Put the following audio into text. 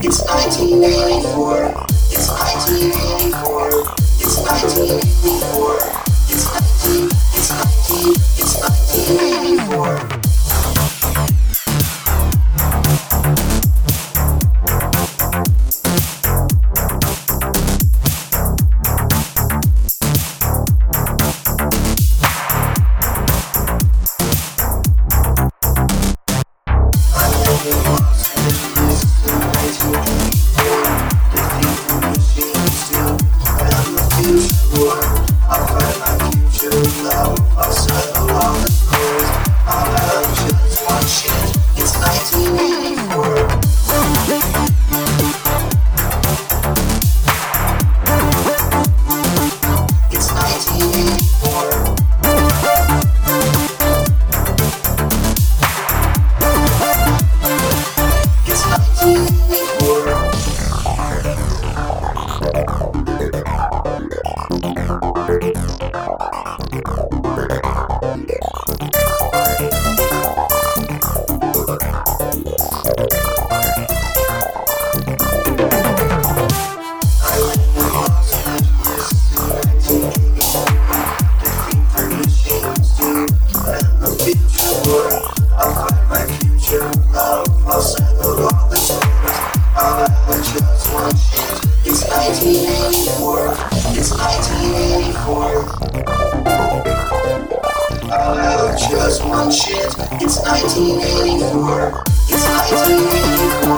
It's 1984. It's 1984. It's 1984. It's 19. 1984. 1984. I'll have just one shit. It's 1984. It's 1984.